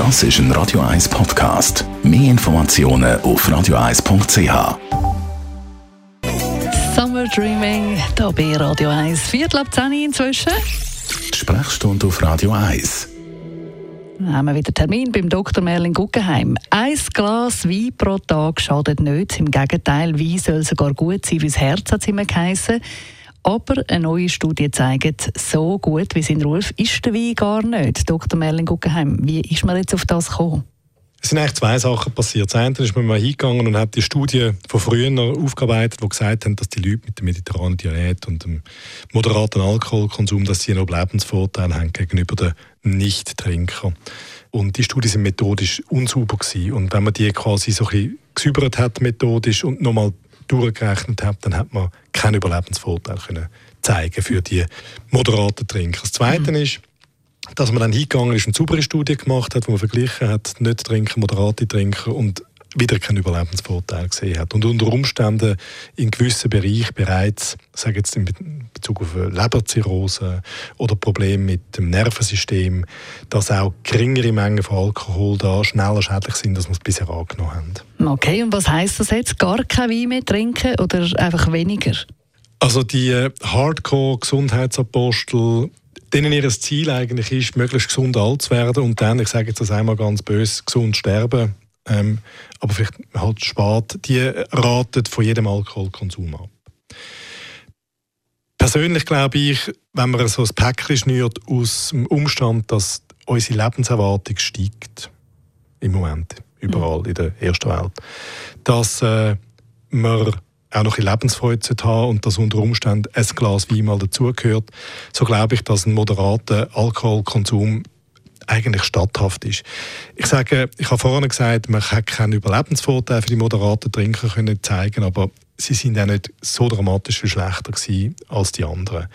Das ist ein Radio 1 Podcast. Mehr Informationen auf radio1.ch. Summer Dreaming, hier bei Radio 1. Viertel ab 10 inzwischen. Die Sprechstunde auf Radio 1. Dann haben wir wieder Termin beim Dr. Merlin Guggenheim. Ein Glas Wein pro Tag schadet nicht. Im Gegenteil, Wein soll sogar gut sein fürs Herz, hat es immer geheißen. Aber eine neue Studie zeigt, so gut wie sein Ruf ist der Wein gar nicht. Dr. Merlin Guggenheim, wie ist man jetzt auf das gekommen? Es sind eigentlich zwei Sachen passiert. Das eine ist, man mal hingegangen und hat die Studie von früher aufgearbeitet, die gesagt haben, dass die Leute mit der mediterranen Diät und dem moderaten Alkoholkonsum, dass sie einen Lebensvorteil haben gegenüber den Nicht-Trinkern. Und die Studien sind methodisch unsauber gewesen. Und wenn man die quasi so ein bisschen gesäubert hat methodisch und nochmal durchgerechnet hat, dann hat man keinen Überlebensvorteil können zeigen für die moderaten Trinker. Das Zweite mhm. ist, dass man dann hingegangen ist und saubere Studie gemacht hat, wo man verglichen hat, nicht trinken, moderate Trinker und wieder keinen Überlebensvorteil gesehen hat. Und unter Umständen in gewissen Bereichen bereits, sage jetzt in Bezug auf Leberzirrhose oder Probleme mit dem Nervensystem, dass auch geringere Mengen von Alkohol da schneller schädlich sind, als wir es bisher angenommen haben. Okay, und was heißt das jetzt? Gar kein Wein mehr trinken oder einfach weniger? Also die äh, Hardcore-Gesundheitsapostel denen ihr Ziel eigentlich ist, möglichst gesund alt zu werden und dann, ich sage jetzt das einmal ganz böse, gesund sterben, ähm, aber vielleicht halt spät, die raten von jedem Alkoholkonsum ab. Persönlich glaube ich, wenn man so ein Päckchen schnürt aus dem Umstand, dass unsere Lebenserwartung steigt, im Moment, überall in der ersten Welt, dass äh, man auch noch ein Lebensfreude haben und dass unter Umständen ein Glas Wein mal dazugehört, so glaube ich, dass ein moderater Alkoholkonsum eigentlich statthaft ist. Ich sage, ich habe vorhin gesagt, man hat keinen Überlebensvorteil für die moderaten Trinker können zeigen, aber sie sind auch nicht so dramatisch viel schlechter gewesen als die anderen.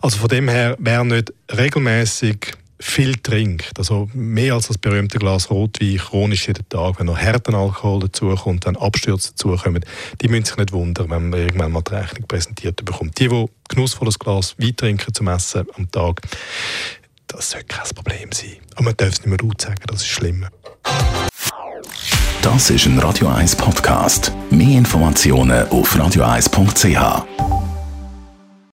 Also von dem her, wer nicht regelmäßig viel trinkt, also mehr als das berühmte Glas Rotwein chronisch jeden Tag, wenn noch Härtenalkohol dazukommt, dann Abstürze dazukommen, die müssen sich nicht wundern, wenn man irgendwann mal die Rechnung präsentiert bekommt. Die, die genussvolles Glas Wein trinken zum Essen am Tag, das sollte kein Problem sein. Aber man darf es nicht mehr laut sagen, das ist schlimm. Das ist ein Radio 1 Podcast. Mehr Informationen auf radio1.ch.